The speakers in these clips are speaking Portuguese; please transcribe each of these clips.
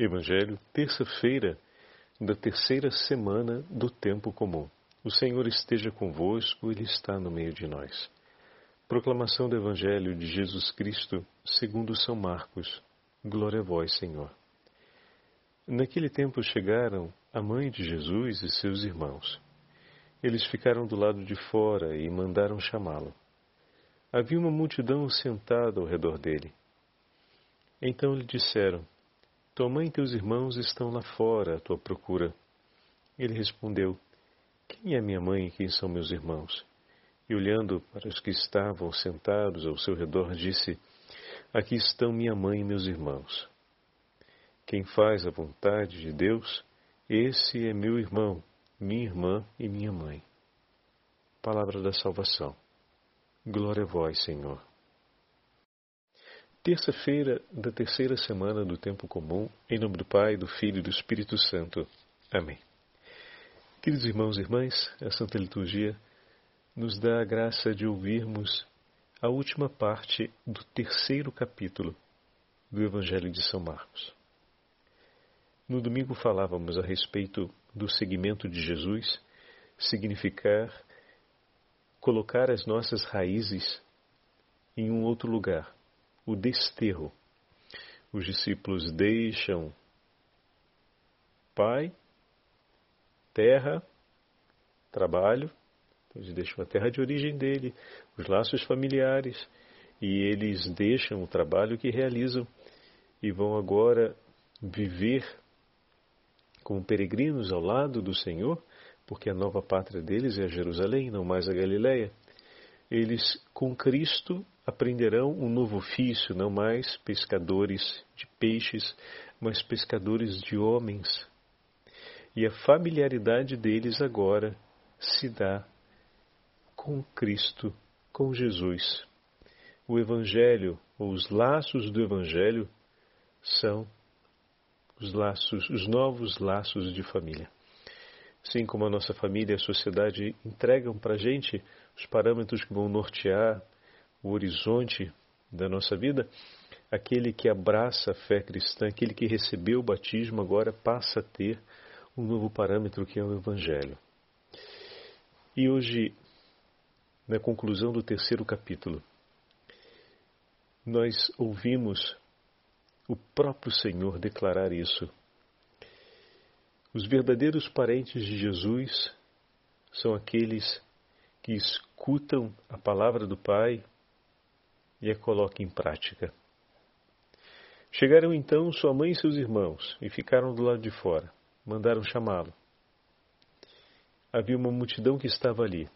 Evangelho, terça-feira da terceira semana do tempo comum. O Senhor esteja convosco, Ele está no meio de nós. Proclamação do Evangelho de Jesus Cristo, segundo São Marcos. Glória a vós, Senhor. Naquele tempo chegaram a mãe de Jesus e seus irmãos. Eles ficaram do lado de fora e mandaram chamá-lo. Havia uma multidão sentada ao redor dele. Então lhe disseram: tua mãe e teus irmãos estão lá fora à tua procura. Ele respondeu: Quem é minha mãe e quem são meus irmãos? E olhando para os que estavam sentados ao seu redor, disse: Aqui estão minha mãe e meus irmãos. Quem faz a vontade de Deus, esse é meu irmão, minha irmã e minha mãe. Palavra da salvação. Glória a vós, Senhor. Terça-feira da terceira semana do tempo comum, em nome do Pai, do Filho e do Espírito Santo. Amém. Queridos irmãos e irmãs, a Santa Liturgia nos dá a graça de ouvirmos a última parte do terceiro capítulo do Evangelho de São Marcos. No domingo falávamos a respeito do seguimento de Jesus, significar colocar as nossas raízes em um outro lugar o desterro. Os discípulos deixam pai, terra, trabalho, eles deixam a terra de origem dele, os laços familiares, e eles deixam o trabalho que realizam e vão agora viver como peregrinos ao lado do Senhor, porque a nova pátria deles é Jerusalém, não mais a Galileia. Eles, com Cristo, aprenderão um novo ofício, não mais pescadores de peixes, mas pescadores de homens. E a familiaridade deles agora se dá com Cristo, com Jesus. O Evangelho, ou os laços do Evangelho, são os laços, os novos laços de família. Assim como a nossa família e a sociedade entregam para a gente os parâmetros que vão nortear o horizonte da nossa vida, aquele que abraça a fé cristã, aquele que recebeu o batismo, agora passa a ter um novo parâmetro que é o Evangelho. E hoje, na conclusão do terceiro capítulo, nós ouvimos o próprio Senhor declarar isso. Os verdadeiros parentes de Jesus são aqueles que escutam a palavra do Pai e a coloque em prática. Chegaram então sua mãe e seus irmãos e ficaram do lado de fora. Mandaram chamá-lo. Havia uma multidão que estava ali.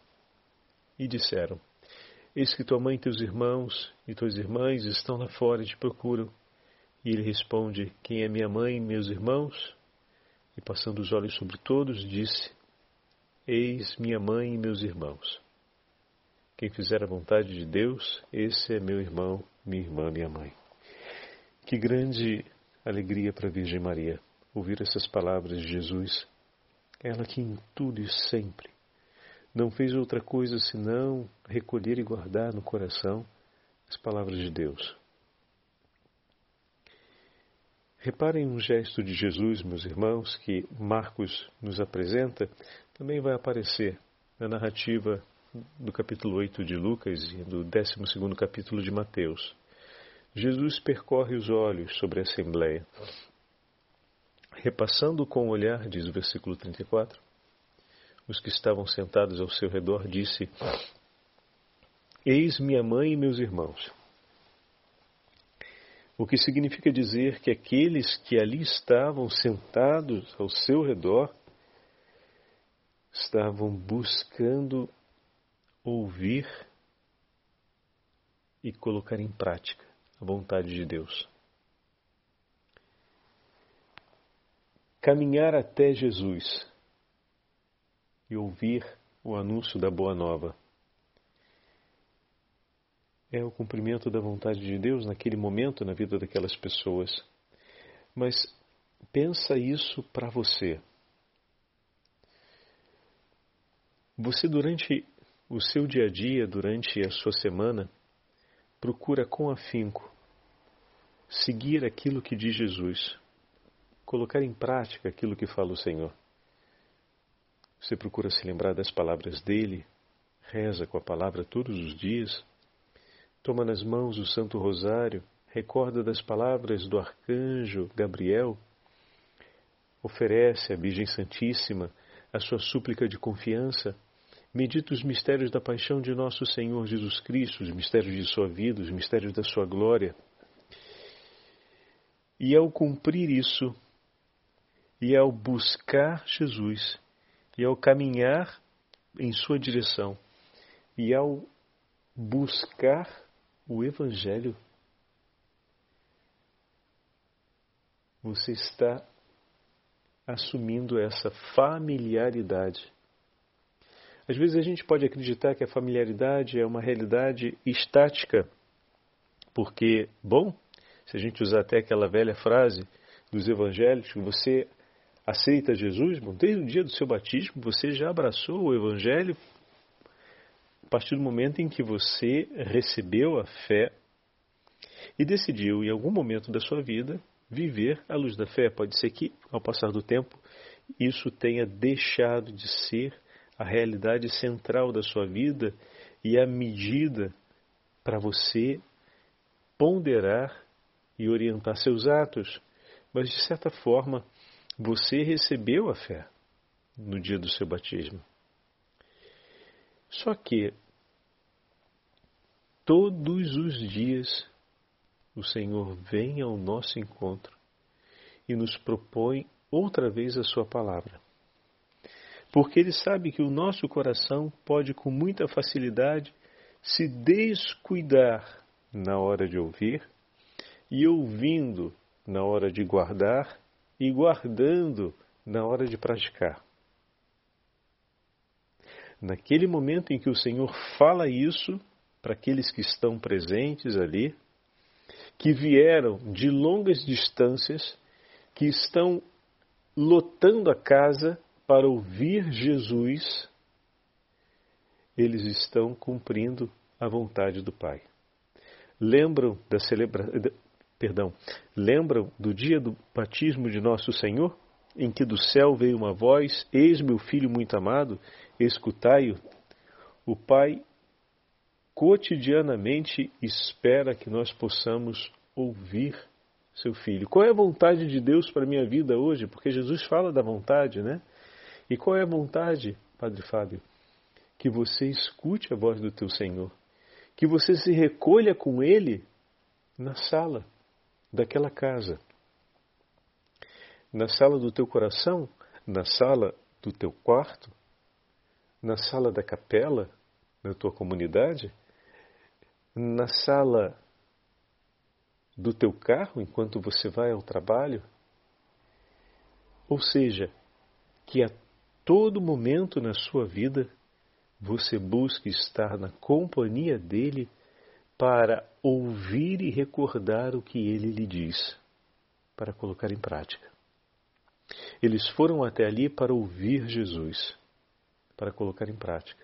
E disseram: Eis que tua mãe e teus irmãos e tuas irmãs estão lá fora e te procuram. E ele responde: Quem é minha mãe e meus irmãos? E passando os olhos sobre todos, disse: Eis minha mãe e meus irmãos. Quem fizer a vontade de Deus, esse é meu irmão, minha irmã, minha mãe. Que grande alegria para a Virgem Maria ouvir essas palavras de Jesus. Ela que em tudo e sempre não fez outra coisa senão recolher e guardar no coração as palavras de Deus. Reparem um gesto de Jesus, meus irmãos, que Marcos nos apresenta, também vai aparecer na narrativa do capítulo 8 de Lucas e do 12 capítulo de Mateus. Jesus percorre os olhos sobre a Assembleia. Repassando com o olhar, diz o versículo 34, os que estavam sentados ao seu redor, disse: Eis minha mãe e meus irmãos. O que significa dizer que aqueles que ali estavam sentados ao seu redor estavam buscando ouvir e colocar em prática a vontade de Deus. Caminhar até Jesus e ouvir o anúncio da Boa Nova é o cumprimento da vontade de Deus naquele momento na vida daquelas pessoas. Mas pensa isso para você. Você durante o seu dia a dia durante a sua semana, procura com afinco seguir aquilo que diz Jesus. colocar em prática aquilo que fala o Senhor. Você procura se lembrar das palavras dele, reza com a palavra todos os dias, toma nas mãos o Santo Rosário, recorda das palavras do arcanjo Gabriel, oferece à Virgem Santíssima a sua súplica de confiança, medita os mistérios da paixão de nosso Senhor Jesus Cristo, os mistérios de sua vida, os mistérios da sua glória. E ao cumprir isso, e ao buscar Jesus, e ao caminhar em sua direção, e ao buscar o Evangelho, você está assumindo essa familiaridade. Às vezes a gente pode acreditar que a familiaridade é uma realidade estática, porque, bom, se a gente usar até aquela velha frase dos evangelhos, você aceita Jesus, bom, desde o dia do seu batismo você já abraçou o evangelho a partir do momento em que você recebeu a fé e decidiu, em algum momento da sua vida, viver à luz da fé. Pode ser que, ao passar do tempo, isso tenha deixado de ser a realidade central da sua vida e a medida para você ponderar e orientar seus atos. Mas, de certa forma, você recebeu a fé no dia do seu batismo. Só que todos os dias o Senhor vem ao nosso encontro e nos propõe outra vez a Sua palavra. Porque Ele sabe que o nosso coração pode com muita facilidade se descuidar na hora de ouvir e ouvindo na hora de guardar e guardando na hora de praticar. Naquele momento em que o Senhor fala isso para aqueles que estão presentes ali, que vieram de longas distâncias, que estão lotando a casa para ouvir Jesus, eles estão cumprindo a vontade do Pai. Lembram da celebração, perdão, lembram do dia do batismo de nosso Senhor, em que do céu veio uma voz: Eis meu filho muito amado, escutai-o. O Pai cotidianamente espera que nós possamos ouvir seu filho. Qual é a vontade de Deus para a minha vida hoje? Porque Jesus fala da vontade, né? E qual é a vontade, Padre Fábio? Que você escute a voz do teu Senhor. Que você se recolha com Ele na sala daquela casa. Na sala do teu coração, na sala do teu quarto, na sala da capela, na tua comunidade, na sala do teu carro enquanto você vai ao trabalho? Ou seja, que a todo momento na sua vida você busque estar na companhia dele para ouvir e recordar o que ele lhe diz, para colocar em prática. Eles foram até ali para ouvir Jesus, para colocar em prática.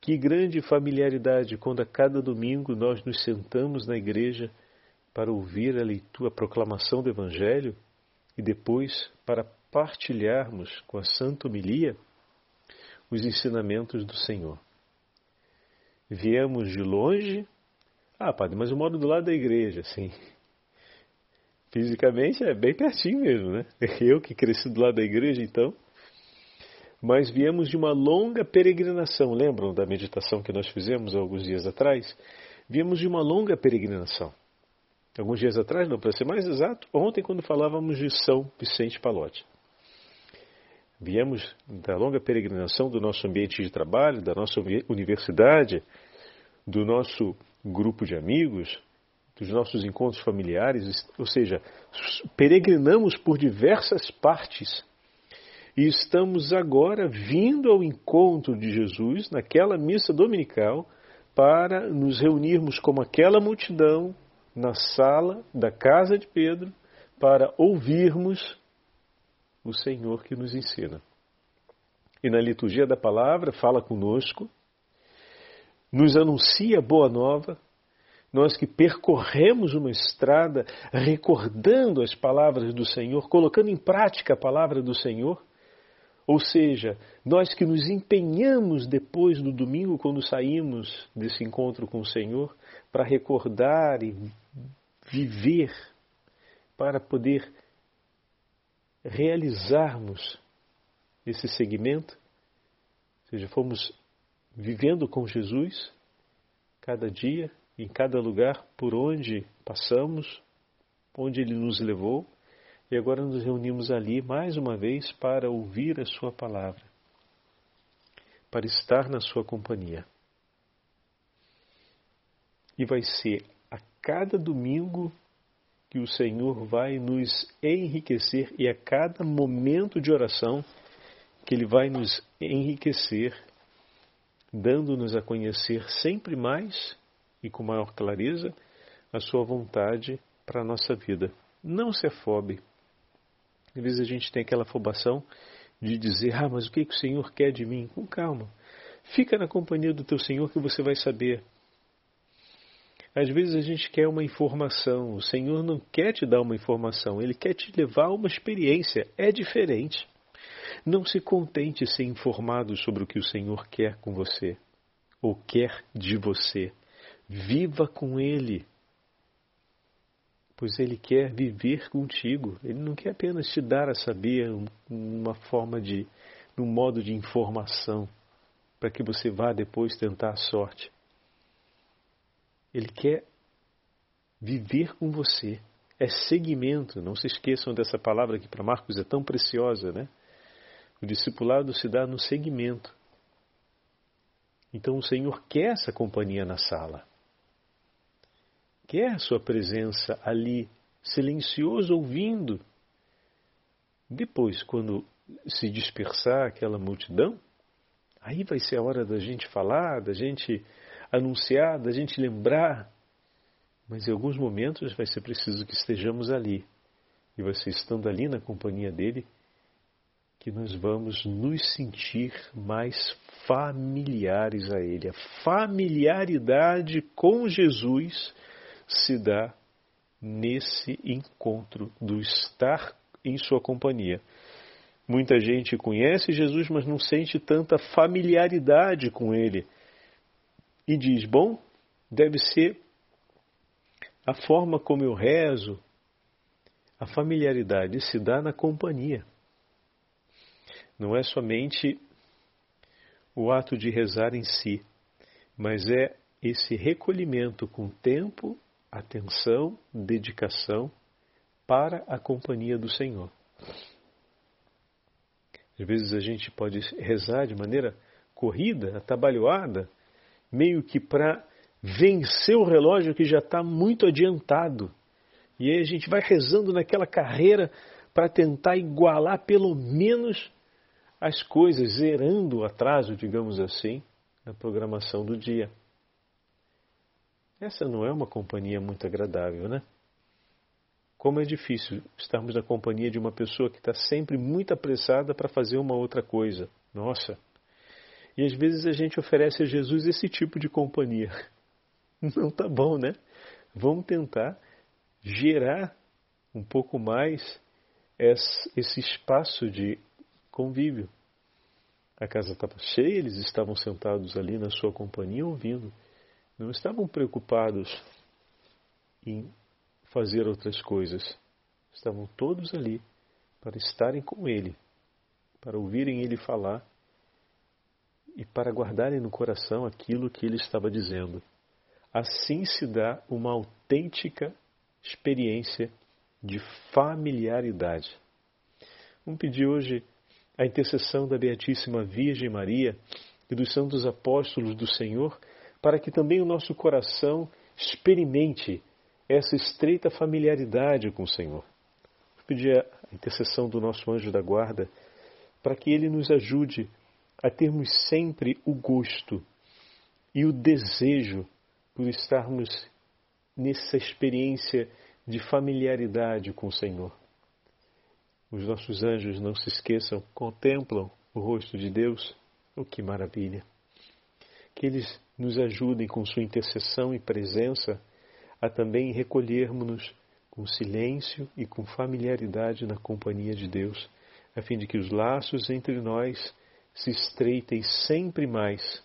Que grande familiaridade quando a cada domingo nós nos sentamos na igreja para ouvir a leitura, a proclamação do Evangelho e depois para partilharmos com a Santa Homilia os ensinamentos do Senhor. Viemos de longe. Ah, padre, mas eu moro do lado da igreja, sim. Fisicamente é bem pertinho mesmo, né? Eu que cresci do lado da igreja, então mas viemos de uma longa peregrinação. Lembram da meditação que nós fizemos alguns dias atrás? Viemos de uma longa peregrinação. Alguns dias atrás, não para ser mais exato, ontem, quando falávamos de São Vicente Palotti. Viemos da longa peregrinação do nosso ambiente de trabalho, da nossa universidade, do nosso grupo de amigos, dos nossos encontros familiares, ou seja, peregrinamos por diversas partes e estamos agora vindo ao encontro de Jesus naquela missa dominical para nos reunirmos como aquela multidão na sala da casa de Pedro para ouvirmos o Senhor que nos ensina. E na liturgia da palavra fala conosco, nos anuncia boa nova, nós que percorremos uma estrada recordando as palavras do Senhor, colocando em prática a palavra do Senhor, ou seja, nós que nos empenhamos depois do domingo, quando saímos desse encontro com o Senhor, para recordar e viver, para poder realizarmos esse segmento, ou seja, fomos vivendo com Jesus cada dia, em cada lugar por onde passamos, onde Ele nos levou, e agora nos reunimos ali mais uma vez para ouvir a Sua palavra, para estar na Sua companhia. E vai ser a cada domingo que o Senhor vai nos enriquecer e a cada momento de oração que Ele vai nos enriquecer, dando-nos a conhecer sempre mais e com maior clareza a Sua vontade para a nossa vida. Não se afobe. Às vezes a gente tem aquela afobação de dizer: Ah, mas o que, que o Senhor quer de mim? Com calma. Fica na companhia do teu Senhor que você vai saber. Às vezes a gente quer uma informação, o Senhor não quer te dar uma informação, Ele quer te levar a uma experiência. É diferente. Não se contente ser informado sobre o que o Senhor quer com você ou quer de você. Viva com Ele, pois Ele quer viver contigo. Ele não quer apenas te dar a saber uma forma de, um modo de informação para que você vá depois tentar a sorte. Ele quer viver com você. É seguimento. Não se esqueçam dessa palavra que para Marcos é tão preciosa, né? O discipulado se dá no seguimento. Então o Senhor quer essa companhia na sala. Quer a sua presença ali, silencioso, ouvindo. Depois, quando se dispersar aquela multidão, aí vai ser a hora da gente falar, da gente anunciar, da gente lembrar. Mas em alguns momentos vai ser preciso que estejamos ali. E você estando ali na companhia dele, que nós vamos nos sentir mais familiares a ele. A familiaridade com Jesus se dá nesse encontro do estar em sua companhia. Muita gente conhece Jesus, mas não sente tanta familiaridade com ele e diz: Bom, deve ser a forma como eu rezo. A familiaridade se dá na companhia. Não é somente o ato de rezar em si, mas é esse recolhimento com tempo, atenção, dedicação para a companhia do Senhor. Às vezes a gente pode rezar de maneira corrida, atabalhoada, meio que para vencer o relógio que já está muito adiantado. E aí a gente vai rezando naquela carreira para tentar igualar pelo menos as coisas, zerando o atraso, digamos assim, na programação do dia. Essa não é uma companhia muito agradável, né? Como é difícil estarmos na companhia de uma pessoa que está sempre muito apressada para fazer uma outra coisa. Nossa, e às vezes a gente oferece a Jesus esse tipo de companhia. Não tá bom, né? Vamos tentar gerar um pouco mais esse espaço de convívio. A casa estava cheia, eles estavam sentados ali na sua companhia ouvindo. Não estavam preocupados em fazer outras coisas. Estavam todos ali para estarem com ele, para ouvirem ele falar e para guardarem no coração aquilo que ele estava dizendo. Assim se dá uma autêntica experiência de familiaridade. Vamos pedir hoje a intercessão da Beatíssima Virgem Maria e dos santos apóstolos do Senhor, para que também o nosso coração experimente essa estreita familiaridade com o Senhor. Vou pedir a intercessão do nosso anjo da guarda para que ele nos ajude a termos sempre o gosto e o desejo por estarmos nessa experiência de familiaridade com o Senhor. Os nossos anjos, não se esqueçam, contemplam o rosto de Deus. Oh, que maravilha! Que eles nos ajudem com sua intercessão e presença a também recolhermos-nos com silêncio e com familiaridade na companhia de Deus, a fim de que os laços entre nós se estreitem sempre mais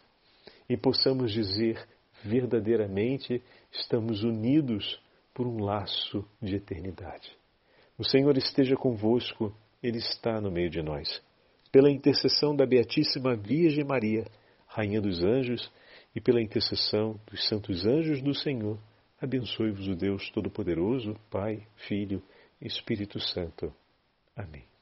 e possamos dizer verdadeiramente estamos unidos por um laço de eternidade. O Senhor esteja convosco, Ele está no meio de nós. Pela intercessão da Beatíssima Virgem Maria, Rainha dos Anjos, e pela intercessão dos santos anjos do Senhor, abençoe-vos o Deus Todo-Poderoso, Pai, Filho e Espírito Santo. Amém.